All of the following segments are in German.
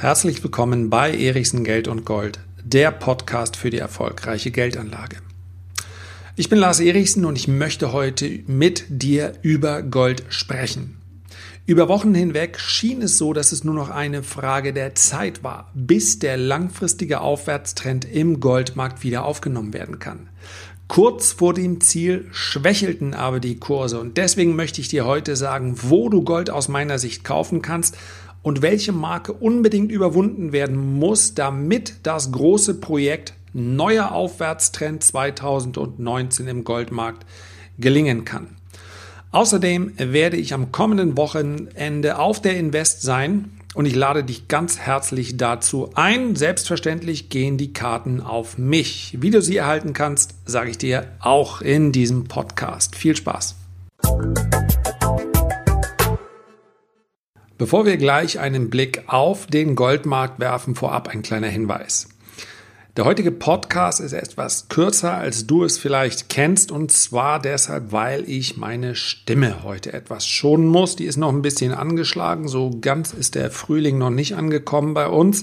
Herzlich willkommen bei Erichsen Geld und Gold, der Podcast für die erfolgreiche Geldanlage. Ich bin Lars Erichsen und ich möchte heute mit dir über Gold sprechen. Über Wochen hinweg schien es so, dass es nur noch eine Frage der Zeit war, bis der langfristige Aufwärtstrend im Goldmarkt wieder aufgenommen werden kann. Kurz vor dem Ziel schwächelten aber die Kurse und deswegen möchte ich dir heute sagen, wo du Gold aus meiner Sicht kaufen kannst und welche Marke unbedingt überwunden werden muss, damit das große Projekt neuer Aufwärtstrend 2019 im Goldmarkt gelingen kann. Außerdem werde ich am kommenden Wochenende auf der Invest sein und ich lade dich ganz herzlich dazu ein. Selbstverständlich gehen die Karten auf mich. Wie du sie erhalten kannst, sage ich dir auch in diesem Podcast. Viel Spaß! Bevor wir gleich einen Blick auf den Goldmarkt werfen, vorab ein kleiner Hinweis. Der heutige Podcast ist etwas kürzer, als du es vielleicht kennst, und zwar deshalb, weil ich meine Stimme heute etwas schonen muss. Die ist noch ein bisschen angeschlagen, so ganz ist der Frühling noch nicht angekommen bei uns.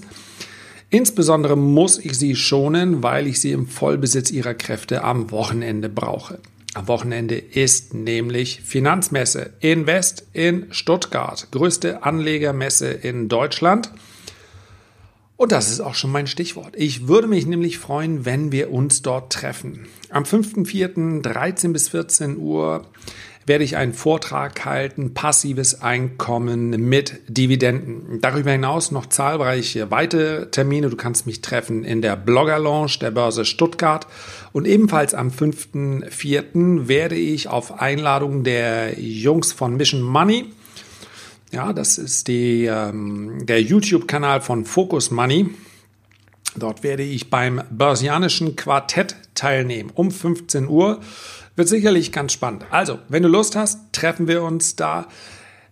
Insbesondere muss ich sie schonen, weil ich sie im Vollbesitz ihrer Kräfte am Wochenende brauche. Am Wochenende ist nämlich Finanzmesse Invest in Stuttgart, größte Anlegermesse in Deutschland. Und das ist auch schon mein Stichwort. Ich würde mich nämlich freuen, wenn wir uns dort treffen. Am 5.4. 13 bis 14 Uhr werde ich einen Vortrag halten, passives Einkommen mit Dividenden. Darüber hinaus noch zahlreiche weitere Termine. Du kannst mich treffen in der Blogger Lounge der Börse Stuttgart und ebenfalls am 5.4. werde ich auf Einladung der Jungs von Mission Money ja, das ist die, ähm, der YouTube-Kanal von Focus Money. Dort werde ich beim Börsianischen Quartett teilnehmen um 15 Uhr. Wird sicherlich ganz spannend. Also, wenn du Lust hast, treffen wir uns da.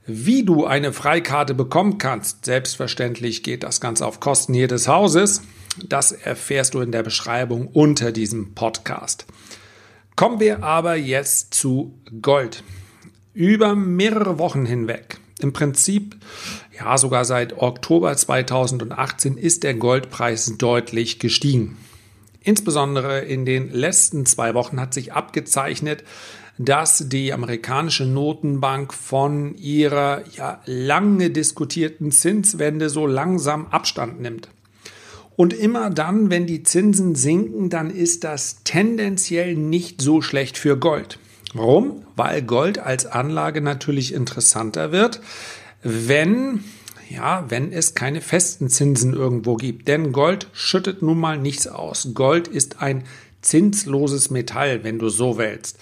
Wie du eine Freikarte bekommen kannst, selbstverständlich geht das Ganze auf Kosten jedes Hauses. Das erfährst du in der Beschreibung unter diesem Podcast. Kommen wir aber jetzt zu Gold. Über mehrere Wochen hinweg, im Prinzip ja sogar seit Oktober 2018 ist der Goldpreis deutlich gestiegen. Insbesondere in den letzten zwei Wochen hat sich abgezeichnet, dass die amerikanische Notenbank von ihrer ja lange diskutierten Zinswende so langsam Abstand nimmt. Und immer dann, wenn die Zinsen sinken, dann ist das tendenziell nicht so schlecht für Gold. Warum? Weil Gold als Anlage natürlich interessanter wird, wenn ja, wenn es keine festen Zinsen irgendwo gibt. Denn Gold schüttet nun mal nichts aus. Gold ist ein zinsloses Metall, wenn du so willst.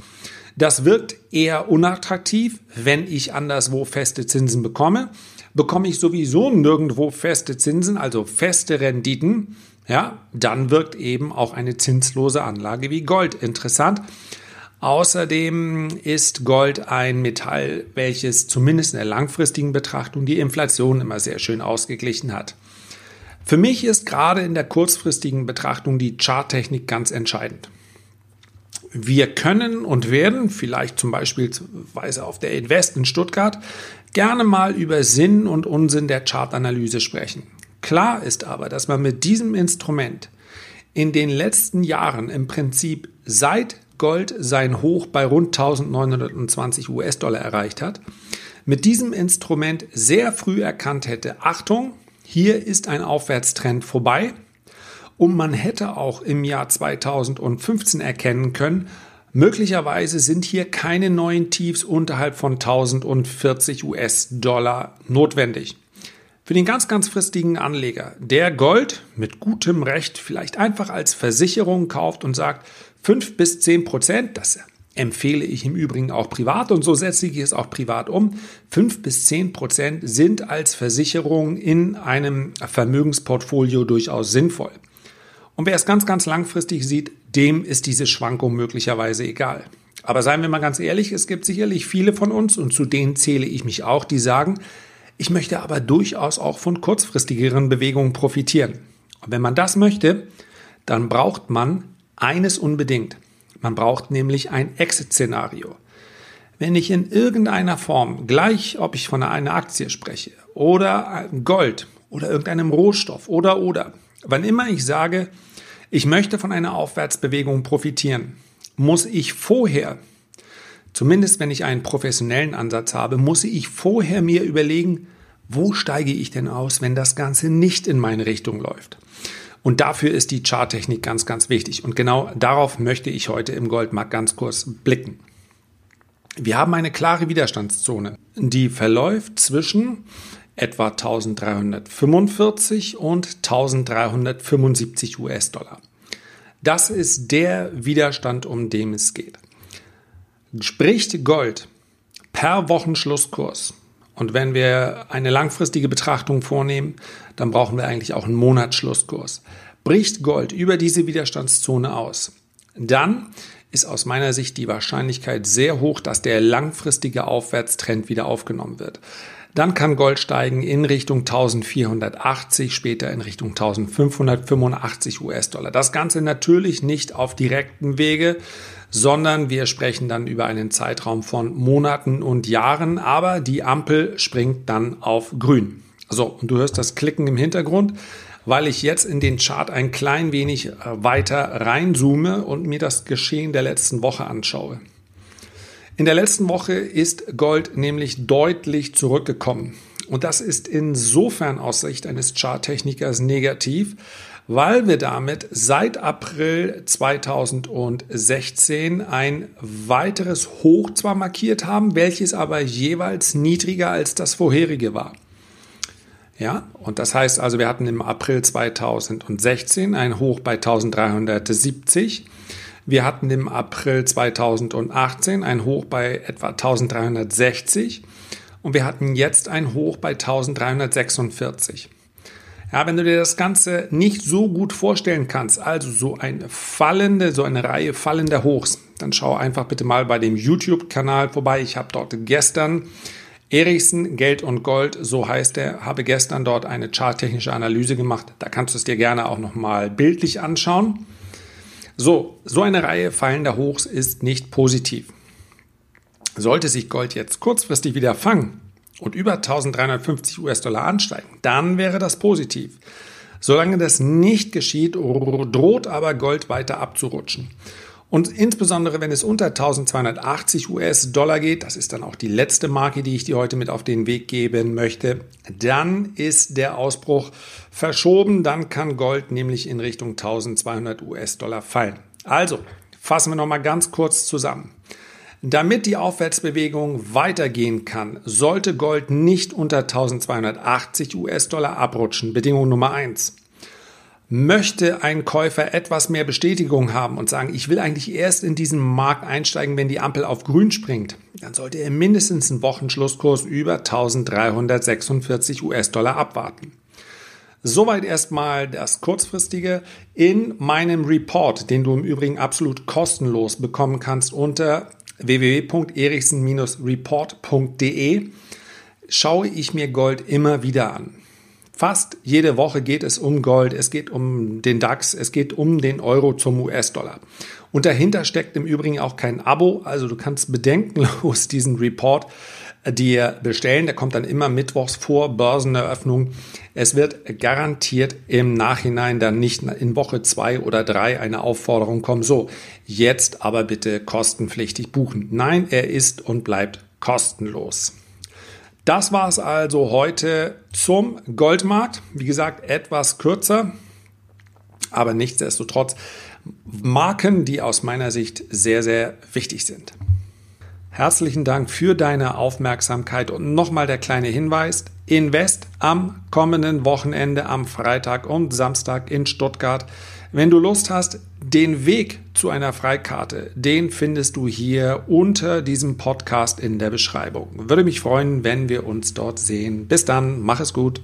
Das wirkt eher unattraktiv, wenn ich anderswo feste Zinsen bekomme. Bekomme ich sowieso nirgendwo feste Zinsen, also feste Renditen, ja, dann wirkt eben auch eine zinslose Anlage wie Gold interessant. Außerdem ist Gold ein Metall, welches zumindest in der langfristigen Betrachtung die Inflation immer sehr schön ausgeglichen hat. Für mich ist gerade in der kurzfristigen Betrachtung die Charttechnik ganz entscheidend. Wir können und werden vielleicht zum Beispiel auf der Invest in Stuttgart gerne mal über Sinn und Unsinn der Chartanalyse sprechen. Klar ist aber, dass man mit diesem Instrument in den letzten Jahren im Prinzip seit Gold sein Hoch bei rund 1920 US-Dollar erreicht hat, mit diesem Instrument sehr früh erkannt hätte, Achtung, hier ist ein Aufwärtstrend vorbei und man hätte auch im Jahr 2015 erkennen können, möglicherweise sind hier keine neuen Tiefs unterhalb von 1040 US-Dollar notwendig. Für den ganz, ganz fristigen Anleger, der Gold mit gutem Recht vielleicht einfach als Versicherung kauft und sagt, 5 bis 10 Prozent, das empfehle ich im Übrigen auch privat und so setze ich es auch privat um. 5 bis 10 Prozent sind als Versicherung in einem Vermögensportfolio durchaus sinnvoll. Und wer es ganz, ganz langfristig sieht, dem ist diese Schwankung möglicherweise egal. Aber seien wir mal ganz ehrlich, es gibt sicherlich viele von uns, und zu denen zähle ich mich auch, die sagen, ich möchte aber durchaus auch von kurzfristigeren Bewegungen profitieren. Und wenn man das möchte, dann braucht man eines unbedingt. Man braucht nämlich ein Exit-Szenario. Wenn ich in irgendeiner Form, gleich ob ich von einer Aktie spreche oder Gold oder irgendeinem Rohstoff oder oder. Wann immer ich sage, ich möchte von einer Aufwärtsbewegung profitieren, muss ich vorher, zumindest wenn ich einen professionellen Ansatz habe, muss ich vorher mir überlegen, wo steige ich denn aus, wenn das Ganze nicht in meine Richtung läuft. Und dafür ist die Charttechnik ganz, ganz wichtig. Und genau darauf möchte ich heute im Goldmarkt ganz kurz blicken. Wir haben eine klare Widerstandszone, die verläuft zwischen etwa 1345 und 1375 US-Dollar. Das ist der Widerstand, um den es geht. Spricht Gold per Wochenschlusskurs und wenn wir eine langfristige Betrachtung vornehmen, dann brauchen wir eigentlich auch einen Monatsschlusskurs. Bricht Gold über diese Widerstandszone aus, dann ist aus meiner Sicht die Wahrscheinlichkeit sehr hoch, dass der langfristige Aufwärtstrend wieder aufgenommen wird. Dann kann Gold steigen in Richtung 1480, später in Richtung 1585 US-Dollar. Das Ganze natürlich nicht auf direkten Wege, sondern wir sprechen dann über einen Zeitraum von Monaten und Jahren, aber die Ampel springt dann auf grün. So, und du hörst das Klicken im Hintergrund, weil ich jetzt in den Chart ein klein wenig äh, weiter reinzoome und mir das Geschehen der letzten Woche anschaue. In der letzten Woche ist Gold nämlich deutlich zurückgekommen. Und das ist insofern aus Sicht eines Charttechnikers negativ, weil wir damit seit April 2016 ein weiteres Hoch zwar markiert haben, welches aber jeweils niedriger als das vorherige war. Ja, und das heißt also, wir hatten im April 2016 ein Hoch bei 1370. Wir hatten im April 2018 ein Hoch bei etwa 1360 und wir hatten jetzt ein Hoch bei 1346. Ja, wenn du dir das Ganze nicht so gut vorstellen kannst, also so eine fallende, so eine Reihe fallender Hochs, dann schau einfach bitte mal bei dem YouTube-Kanal vorbei. Ich habe dort gestern Erichsen, Geld und Gold, so heißt er, habe gestern dort eine charttechnische Analyse gemacht. Da kannst du es dir gerne auch nochmal bildlich anschauen. So, so eine Reihe fallender Hochs ist nicht positiv. Sollte sich Gold jetzt kurzfristig wieder fangen, und über 1350 US-Dollar ansteigen, dann wäre das positiv. Solange das nicht geschieht, droht aber Gold weiter abzurutschen. Und insbesondere wenn es unter 1280 US-Dollar geht, das ist dann auch die letzte Marke, die ich dir heute mit auf den Weg geben möchte, dann ist der Ausbruch verschoben. Dann kann Gold nämlich in Richtung 1200 US-Dollar fallen. Also, fassen wir nochmal ganz kurz zusammen. Damit die Aufwärtsbewegung weitergehen kann, sollte Gold nicht unter 1280 US-Dollar abrutschen. Bedingung Nummer eins. Möchte ein Käufer etwas mehr Bestätigung haben und sagen, ich will eigentlich erst in diesen Markt einsteigen, wenn die Ampel auf grün springt, dann sollte er mindestens einen Wochenschlusskurs über 1346 US-Dollar abwarten. Soweit erstmal das kurzfristige in meinem Report, den du im Übrigen absolut kostenlos bekommen kannst unter www.erichsen-report.de schaue ich mir Gold immer wieder an. Fast jede Woche geht es um Gold, es geht um den DAX, es geht um den Euro zum US-Dollar. Und dahinter steckt im Übrigen auch kein Abo, also du kannst bedenkenlos diesen Report dir bestellen. Der kommt dann immer mittwochs vor Börseneröffnung. Es wird garantiert im Nachhinein dann nicht in Woche zwei oder drei eine Aufforderung kommen. So, jetzt aber bitte kostenpflichtig buchen. Nein, er ist und bleibt kostenlos. Das war es also heute zum Goldmarkt. Wie gesagt, etwas kürzer, aber nichtsdestotrotz Marken, die aus meiner Sicht sehr, sehr wichtig sind. Herzlichen Dank für deine Aufmerksamkeit und nochmal der kleine Hinweis. Invest am kommenden Wochenende am Freitag und Samstag in Stuttgart. Wenn du Lust hast, den Weg zu einer Freikarte, den findest du hier unter diesem Podcast in der Beschreibung. Würde mich freuen, wenn wir uns dort sehen. Bis dann, mach es gut.